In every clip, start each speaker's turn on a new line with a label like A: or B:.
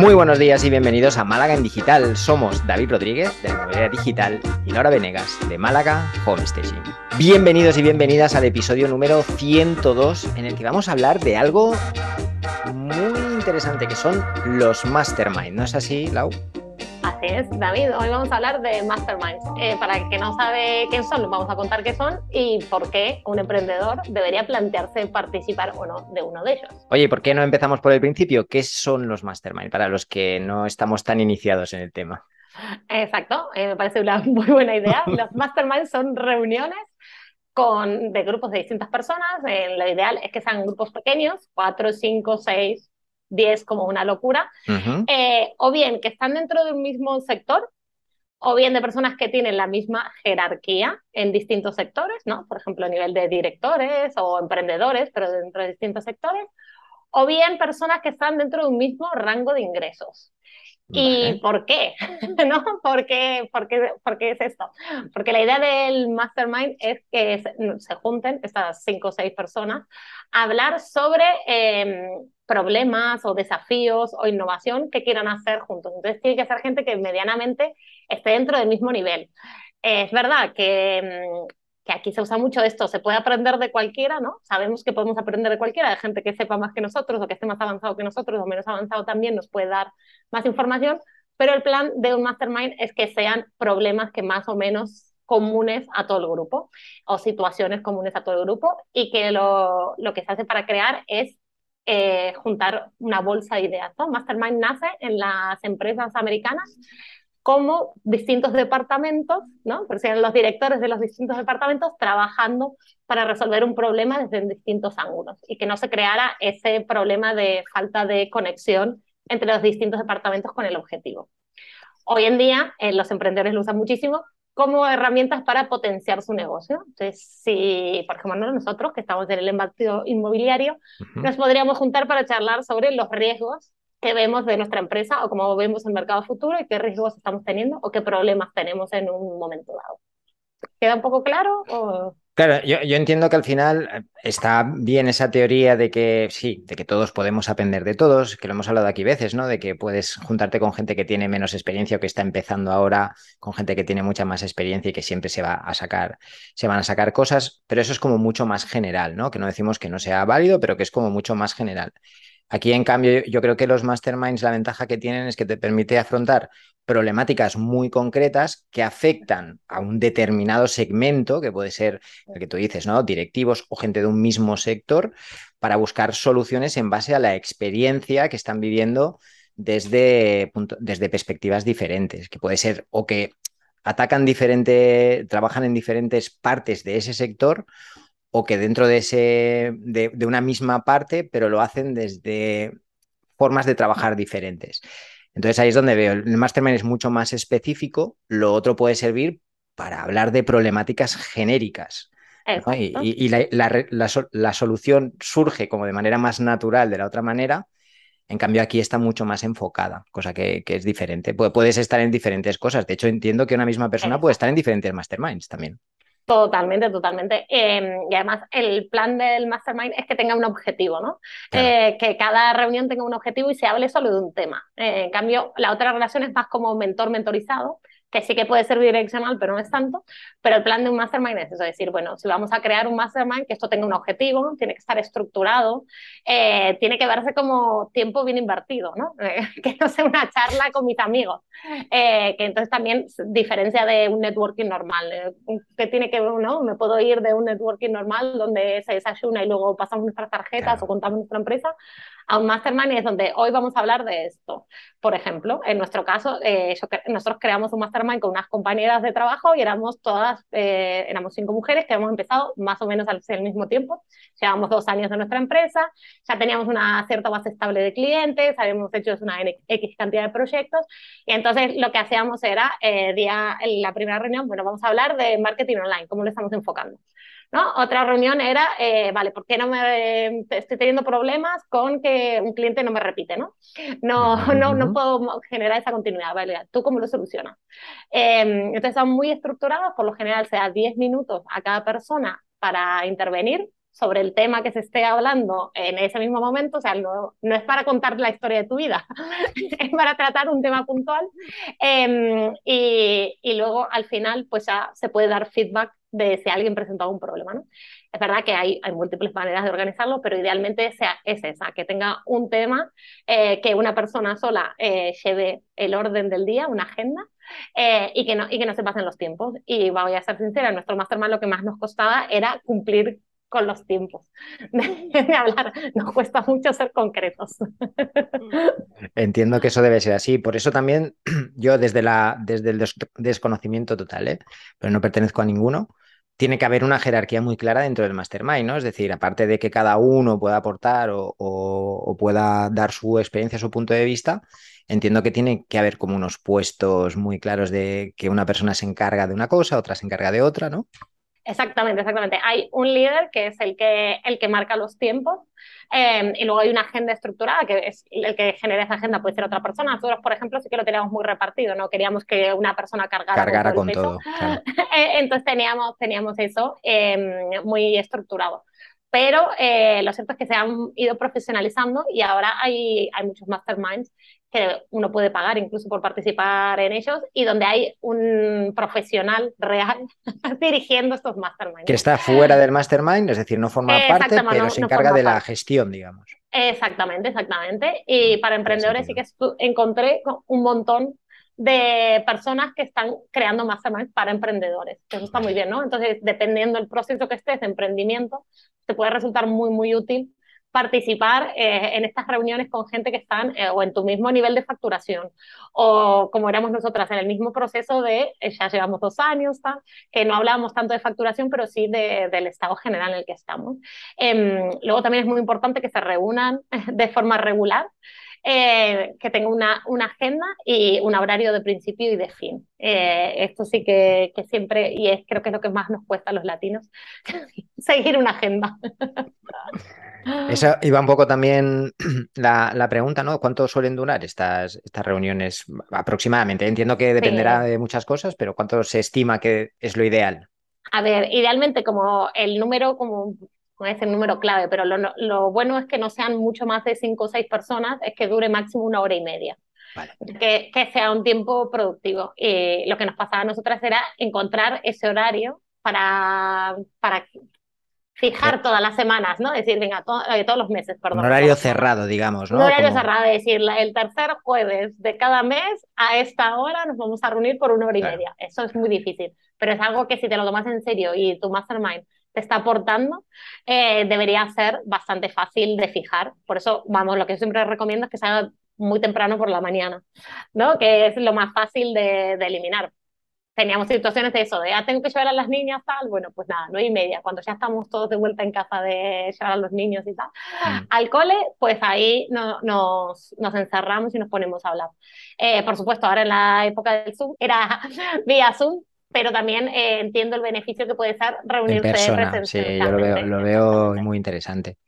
A: Muy buenos días y bienvenidos a Málaga en Digital. Somos David Rodríguez de la Digital y Laura Venegas de Málaga Home Staging. Bienvenidos y bienvenidas al episodio número 102 en el que vamos a hablar de algo muy interesante que son los mastermind. ¿No es así, Lau?
B: Así es, David. Hoy vamos a hablar de masterminds. Eh, para el que no sabe qué son, vamos a contar qué son y por qué un emprendedor debería plantearse participar o no de uno de ellos.
A: Oye, ¿por qué no empezamos por el principio? ¿Qué son los masterminds para los que no estamos tan iniciados en el tema?
B: Exacto, eh, me parece una muy buena idea. Los masterminds son reuniones con, de grupos de distintas personas. Eh, lo ideal es que sean grupos pequeños, cuatro, cinco, seis 10 como una locura, eh, o bien que están dentro de un mismo sector, o bien de personas que tienen la misma jerarquía en distintos sectores, ¿no? Por ejemplo, a nivel de directores o emprendedores, pero dentro de distintos sectores, o bien personas que están dentro de un mismo rango de ingresos. ¿Y por qué? ¿No? ¿Por qué, por, qué, ¿Por qué, es esto? Porque la idea del mastermind es que se, junten estas cinco o seis personas a hablar sobre em, problemas o desafíos o innovación que quieran hacer juntos. Entonces tiene que ser gente que medianamente esté dentro del mismo nivel. es verdad que, mm, que, aquí se usa mucho esto, se puede aprender de cualquiera, ¿no? Sabemos que podemos aprender de cualquiera, de gente que sepa más que nosotros o que esté más avanzado que nosotros o menos avanzado también nos puede dar más información, pero el plan de un mastermind es que sean problemas que más o menos comunes a todo el grupo o situaciones comunes a todo el grupo y que lo, lo que se hace para crear es eh, juntar una bolsa de ideas. ¿no? Mastermind nace en las empresas americanas como distintos departamentos, ¿no? Pero sean los directores de los distintos departamentos trabajando para resolver un problema desde distintos ángulos y que no se creara ese problema de falta de conexión entre los distintos departamentos con el objetivo. Hoy en día eh, los emprendedores lo usan muchísimo como herramientas para potenciar su negocio. Entonces, si, por ejemplo, nosotros que estamos en el embate inmobiliario, nos podríamos juntar para charlar sobre los riesgos que vemos de nuestra empresa o cómo vemos el mercado futuro y qué riesgos estamos teniendo o qué problemas tenemos en un momento dado. ¿Queda un poco claro? O...
A: Claro, yo, entiendo que al final eh, está bien esa teoría de que sí, de que todos podemos aprender de todos, que lo hemos hablado aquí veces, ¿no? De que puedes juntarte con gente que tiene menos experiencia o que está empezando ahora, con gente que tiene mucha más experiencia y que siempre se va a sacar, se van a sacar cosas, pero eso es como mucho más general, ¿no? Que no decimos que no sea válido, pero que es como mucho más general. Aquí, en cambio, yo creo que los masterminds, la ventaja que tienen es que te permite afrontar problemáticas muy concretas que afectan a un determinado segmento, que puede ser el que tú dices, ¿no? Directivos o gente de un mismo sector, para buscar soluciones en base a la experiencia que están viviendo desde, desde perspectivas diferentes, que puede ser o que atacan diferente, trabajan en diferentes partes de ese sector o que dentro de, ese, de, de una misma parte, pero lo hacen desde formas de trabajar diferentes. Entonces ahí es donde veo, el mastermind es mucho más específico, lo otro puede servir para hablar de problemáticas genéricas. Y, la, solución surge como de manera más natural de la otra manera, en cambio aquí está mucho más enfocada, cosa que, es diferente. Puedes estar en diferentes cosas, de hecho entiendo que una misma persona puede estar en diferentes masterminds también.
B: Totalmente, totalmente. Em, y además el plan del mastermind es que tenga un objetivo, ¿no? Eh, que cada reunión tenga un objetivo y se hable solo de un tema. Eh, en cambio, la otra relación es más como mentor-mentorizado, que sí que puede ser direccional, pero no es tanto. Pero el plan de un mastermind es eso, decir, bueno, si vamos a crear un mastermind, que esto tenga un objetivo, tiene que estar estructurado, eh, tiene que verse como tiempo bien invertido, ¿no? que no sea una charla con mis amigos, eh, que entonces también diferencia de un networking normal, eh, que tiene que ver, ¿no? Me puedo ir de un networking normal donde se desayuna y luego pasamos nuestras tarjetas o contamos nuestra empresa, a un mastermind es donde hoy vamos a hablar de esto. Por ejemplo, en nuestro caso, eh, nosotros creamos un mastermind con unas compañeras de trabajo y éramos todas, eh, éramos cinco mujeres que hemos empezado más o menos al, mismo tiempo. Llevamos dos años de nuestra empresa, ya teníamos una cierta base estable de clientes, habíamos hecho una X cantidad de proyectos y entonces lo que hacíamos era, eh, día, en la primera reunión, bueno, vamos a hablar de marketing online, cómo lo estamos enfocando. ¿No? Otra reunión era, eh, vale, ¿por qué no me estoy teniendo problemas con que un cliente no me repite, ¿no? No, no, no puedo generar esa continuidad, vale, ¿tú cómo lo solucionas? Eh, entonces son muy estructurados, por lo general se da 10 minutos a cada persona para intervenir sobre el tema que se esté hablando en ese mismo momento, o sea, no, no es para contar la historia de tu vida, es para tratar un tema puntual em, y, y, luego al final pues se puede dar feedback de si alguien presentó un problema, ¿no? Es verdad que hay, hay múltiples maneras de organizarlo, pero idealmente sea, es esa, que tenga un tema, eh, que una persona sola eh, lleve el orden del día, una agenda, eh, y, que no, y que no se pasen los tiempos. Y voy a ser sincera, en nuestro mastermind lo que más nos costaba era cumplir con los tiempos de hablar. Nos cuesta mucho ser concretos.
A: Entiendo que eso debe ser así. Por eso también yo desde, la, desde el desconocimiento total, ¿eh? pero no pertenezco a ninguno, tiene que haber una jerarquía muy clara dentro del mastermind, ¿no? Es decir, aparte de que cada uno pueda aportar o, pueda dar su experiencia, su punto de vista, entiendo que tiene que haber como unos puestos muy claros de que una persona se encarga de una cosa, otra se encarga de otra, ¿no?
B: Exactamente, exactamente. Hay un líder que es el que, el que marca los tiempos em, y luego hay una agenda estructurada que es el que genera esa agenda, puede ser otra persona. Nosotros, por ejemplo, sí que lo teníamos muy repartido, no queríamos que una persona cargara,
A: con todo.
B: Eh, entonces teníamos, teníamos eso em, muy estructurado. Pero eh, lo cierto es que se han ido profesionalizando y ahora hay, hay muchos masterminds que uno puede pagar incluso por participar en ellos y donde hay un profesional real dirigiendo estos masterminds.
A: Que está fuera del mastermind, es decir, no forma parte, pero se encarga de la gestión, digamos.
B: Exactamente, exactamente. Y para emprendedores sí que encontré un montón de personas que están creando masterminds para emprendedores. Eso está muy bien, ¿no? Entonces, dependiendo del proceso que estés de emprendimiento, te puede resultar muy, muy útil participar eh, en estas reuniones con gente que están eh, o en tu mismo nivel de facturación o como éramos nosotras en el mismo proceso de, eh, ya llevamos dos años, que no hablábamos tanto de facturación, pero sí del estado general en el que estamos. Em, luego también es muy importante que se reúnan de forma regular. que tenga una, una, agenda y un horario de principio y de fin. esto sí que, que, siempre, y es, creo que es lo que más nos cuesta a los latinos, seguir una agenda.
A: Esa iba un poco también la, pregunta, ¿no? ¿Cuánto suelen durar estas, estas reuniones aproximadamente? Entiendo que dependerá de muchas cosas, pero ¿cuánto se estima que es lo ideal?
B: A ver, idealmente como el número, como no es el número clave, pero lo, bueno es que no sean mucho más de cinco o seis personas, es que dure máximo una hora y media. Que, que, sea un tiempo productivo. Y lo que nos pasaba a nosotras era encontrar ese horario para, para fijar todas las semanas, ¿no? Decir, venga, eh, todos los meses, perdón.
A: Un horario cerrado, digamos, ¿no?
B: Un horario cerrado, es decir, el tercer jueves de cada mes a esta hora nos vamos a reunir por una hora y media. Eso es muy difícil, pero es algo que si te lo tomas en serio y tu mastermind te está aportando, eh, debería ser bastante fácil de fijar. Por eso, vamos, lo que siempre recomiendo es que se haga muy temprano por la mañana, ¿no? Que es lo más fácil de, de eliminar teníamos situaciones de eso, de, ah, tengo que llevar a las niñas, tal, bueno, pues nada, nueve y media, cuando ya estamos todos de vuelta en casa de llevar a los niños y tal, mm. al cole, pues ahí no, nos, nos, encerramos y nos ponemos a hablar. Eh, por supuesto, ahora en la época del Zoom, era vía Zoom, pero también eh, entiendo el beneficio que puede ser reunirse
A: en persona, Sí, yo lo veo, lo veo muy interesante.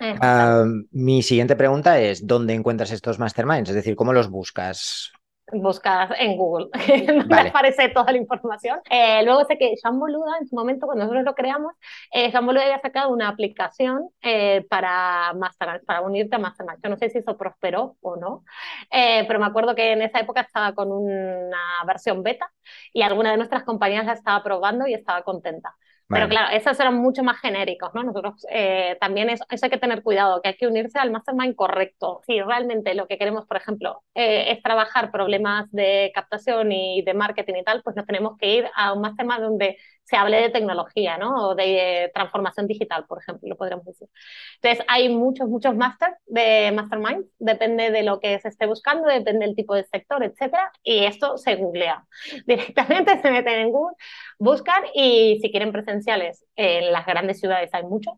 A: Ah, mi siguiente pregunta es, ¿dónde encuentras estos masterminds? Es decir, ¿cómo los buscas?
B: Buscas en Google, donde aparece toda la información. Eh, luego sé que Jean Boluda, en su momento, cuando nosotros lo creamos, eh, Jean Boluda había sacado una aplicación eh, para, Master, para unirte a Mastermind. Yo no sé si eso prosperó o no, eh, pero me acuerdo que en esa época estaba con una versión beta y alguna de nuestras compañías la estaba probando y estaba contenta. Pero claro, esos eran mucho más genéricos, ¿no? Nosotros eh, también eso, hay que tener cuidado, que hay que unirse al mastermind correcto. Si realmente lo que queremos, por ejemplo, eh, es trabajar problemas de captación y de marketing y tal, pues nos tenemos que ir a un mastermind donde se hable de tecnología, ¿no? O de transformación digital, por ejemplo, lo podríamos decir. Entonces, hay muchos, muchos máster de mastermind, depende de lo que se esté buscando, depende del tipo de sector, etcétera, y esto se googlea. Directamente se meten en Google, buscan y si quieren presenciales, en las grandes ciudades hay muchos,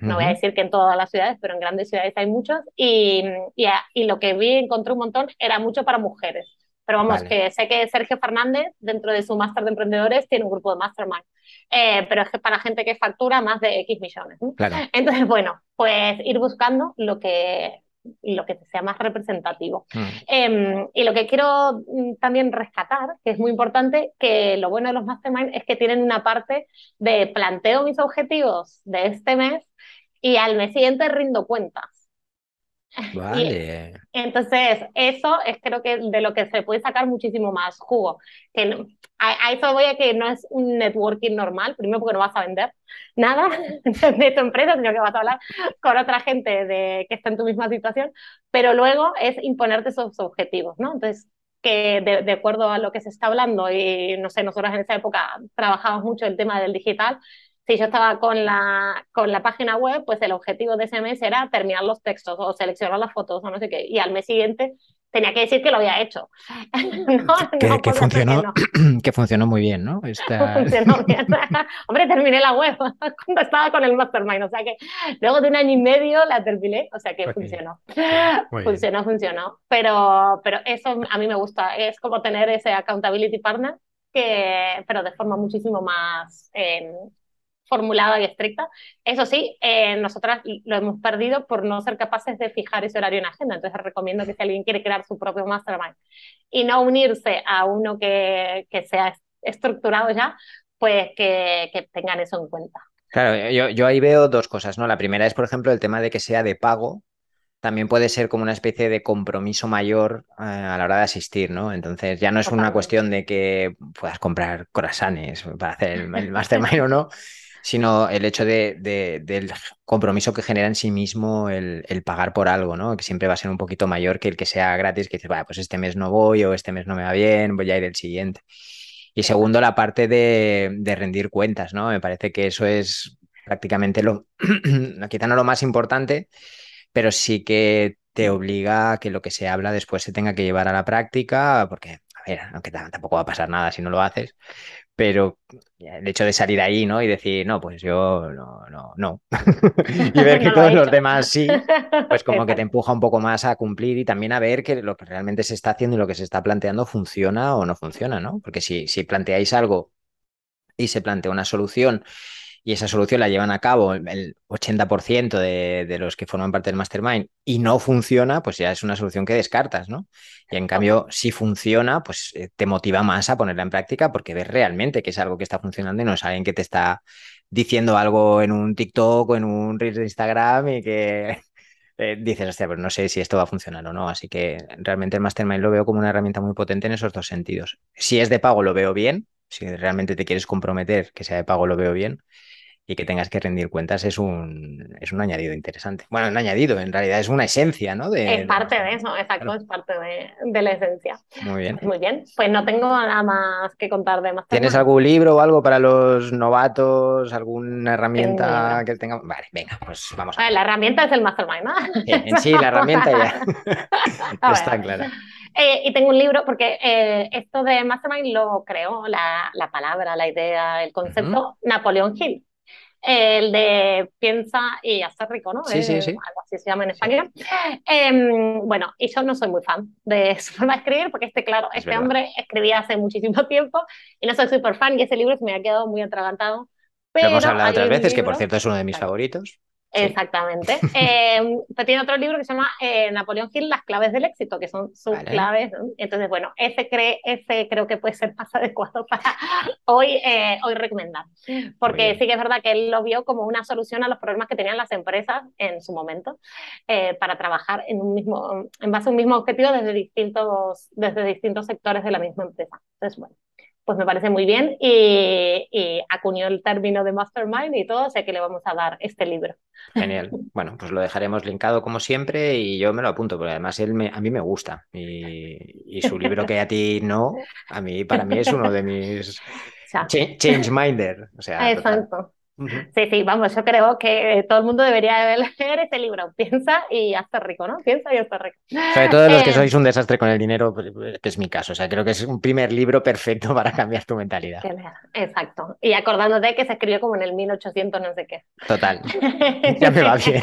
B: no voy a decir que en todas las ciudades, pero en grandes ciudades hay muchos, y, y, y lo que vi, encontré un montón, era mucho para mujeres pero vamos, que sé que Sergio Fernández, dentro de su máster de emprendedores, tiene un grupo de mastermind. Eh, pero es que para gente que factura más de X millones. Entonces, bueno, pues ir buscando lo que, lo que sea más representativo. Mm. Em, y lo que quiero mm, también rescatar, que es muy importante, que lo bueno de los mastermind es que tienen una parte de planteo mis objetivos de este mes y al mes siguiente rindo cuentas.
A: Vale.
B: entonces, eso es creo que de lo que se puede sacar muchísimo más jugo. Que a, eso voy a que no es un networking normal, primero porque no vas a vender nada de tu empresa, sino que vas a hablar con otra gente de, que está en tu misma situación, pero luego es imponerte esos objetivos, ¿no? Entonces, que de, de, acuerdo a lo que se está hablando, y no sé, nosotros en esa época trabajamos mucho el tema del digital, si yo estaba con la, con la página web, pues el objetivo de ese mes era terminar los textos o seleccionar las fotos o no sé qué. Y al mes siguiente tenía que decir que lo había hecho.
A: que, funcionó, que funcionó muy bien, ¿no?
B: funcionó bien. Hombre, terminé la web cuando estaba con el Mastermind, o sea que luego de un año y medio la terminé, o sea que funcionó. funcionó, funcionó. Pero, pero eso a mí me gusta, es como tener ese accountability partner, que, pero de forma muchísimo más... Eh, formulada y estricta. Eso sí, eh, nosotras lo hemos perdido por no ser capaces de fijar ese horario en agenda. Entonces recomiendo que si alguien quiere crear su propio mastermind y no unirse a uno que, que sea estructurado ya, pues que, que, tengan eso en cuenta.
A: Claro, yo, yo ahí veo dos cosas, ¿no? La primera es, por ejemplo, el tema de que sea de pago, también puede ser como una especie de compromiso mayor eh, a la hora de asistir, ¿no? Entonces ya no es una cuestión de que puedas comprar corazones para hacer el, el mastermind o no, sino el hecho de, del compromiso que genera en sí mismo el, pagar por algo, ¿no? Que siempre va a ser un poquito mayor que el que sea gratis, que dices, vaya, pues este mes no voy o este mes no me va bien, voy a ir el siguiente. Y segundo, la parte de, rendir cuentas, ¿no? Me parece que eso es prácticamente lo, quizá no lo más importante, pero sí que te obliga a que lo que se habla después se tenga que llevar a la práctica, porque, a ver, aunque tampoco va a pasar nada si no lo haces, pero el hecho de salir ahí, ¿no? Y decir, no, pues yo no, no, no. y ver que todos los demás sí, pues como que te empuja un poco más a cumplir y también a ver que lo que realmente se está haciendo y lo que se está planteando funciona o no funciona, ¿no? Porque si, si planteáis algo y se plantea una solución y esa solución la llevan a cabo el 80% de, de, los que forman parte del mastermind y no funciona, pues ya es una solución que descartas, ¿no? Y en cambio, si funciona, pues eh, te motiva más a ponerla en práctica porque ves realmente que es algo que está funcionando y no es alguien que te está diciendo algo en un TikTok o en un Reels de Instagram y que eh, dices, hostia, pero no sé si esto va a funcionar o no. Así que realmente el mastermind lo veo como una herramienta muy potente en esos dos sentidos. Si es de pago, lo veo bien. Si realmente te quieres comprometer que sea de pago, lo veo bien y que tengas que rendir cuentas es un, es un añadido interesante. Bueno, un añadido, en realidad es una esencia, ¿no?
B: es parte de, eso, exacto, es parte de, la esencia.
A: Muy bien.
B: Muy bien, pues no tengo nada más que contar de más.
A: ¿Tienes algún libro o algo para los novatos? ¿Alguna herramienta que tenga? Vale, venga, pues vamos.
B: A ver. La herramienta es el Mastermind, ¿no?
A: en sí, la herramienta ya, está clara.
B: Eh, y tengo un libro, porque eh, esto de Mastermind lo creó, la, la palabra, la idea, el concepto, Napoleón Hill el de piensa y hacer rico, ¿no?
A: Sí, sí, sí.
B: Algo así se llama en español. Em, bueno, y yo no soy muy fan de su forma de escribir, porque este, claro, este hombre escribía hace muchísimo tiempo y no soy súper fan y ese libro se me ha quedado muy atragantado.
A: Pero Lo hemos hablado otras veces, que por cierto es uno de mis favoritos.
B: Exactamente. Eh, tiene otro libro que se llama eh, Napoleón Hill, Las claves del éxito, que son sus claves. Entonces, bueno, ese, cree, ese creo que puede ser más adecuado para hoy, eh, hoy recomendar. Porque sí que es verdad que él lo vio como una solución a los problemas que tenían las empresas en su momento eh, para trabajar en, un mismo, en base a un mismo objetivo desde distintos, desde distintos sectores de la misma empresa. Entonces, bueno, pues me parece muy bien y, acuñó el término de mastermind y todo, sé que le vamos a dar este libro.
A: Genial. Bueno, pues lo dejaremos linkado como siempre y yo me lo apunto, porque además él me, a mí me gusta y, su libro que a ti no, a mí para mí es uno de mis change minder. O sea,
B: Exacto. Sí, sí, vamos, yo creo que todo el mundo debería leer este libro. Piensa y hazte rico, ¿no? Piensa y hazte rico.
A: Sobre todo los que eh, sois un desastre con el dinero, pues, que es mi caso. O sea, creo que es un primer libro perfecto para cambiar tu mentalidad.
B: Exacto. Y acordándote que se escribió como en el 1800 no sé qué.
A: Total. Ya me va bien.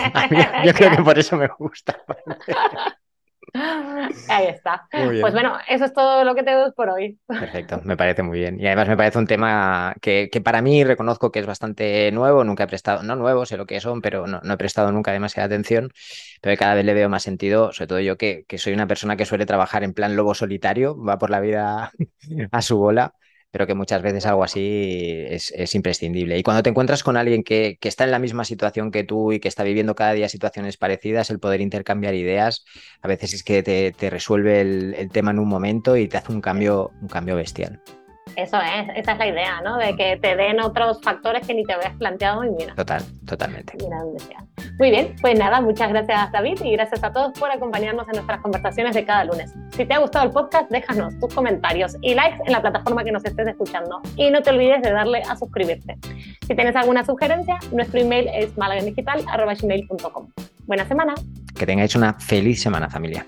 A: yo creo que por eso me gusta.
B: Ahí está. Pues bueno, eso es todo lo que tengo por hoy.
A: Perfecto, me parece muy bien. Y además me parece un tema que, para mí reconozco que es bastante nuevo, nunca he prestado, no nuevo, sé lo que son, pero no, he prestado nunca demasiada atención, pero cada vez le veo más sentido, sobre todo yo que, que soy una persona que suele trabajar en plan lobo solitario, va por la vida a su bola pero que muchas veces algo así es, imprescindible. Y cuando te encuentras con alguien que, está en la misma situación que tú y que está viviendo cada día situaciones parecidas, el poder intercambiar ideas, a veces es que te, resuelve el, el, tema en un momento y te hace un cambio, un cambio bestial.
B: Eso es, esa es la idea, ¿no? De que te den otros factores que ni te habías planteado y mira.
A: Total, totalmente.
B: Mira dónde sea. Muy bien, pues nada, muchas gracias David y gracias a todos por acompañarnos en nuestras conversaciones de cada lunes. Si te ha gustado el podcast, déjanos tus comentarios y likes en la plataforma que nos estés escuchando. Y no te olvides de darle a suscribirte. Si tienes alguna sugerencia, nuestro email es malagendigital.com. Buena semana.
A: Que tengáis una feliz semana, familia.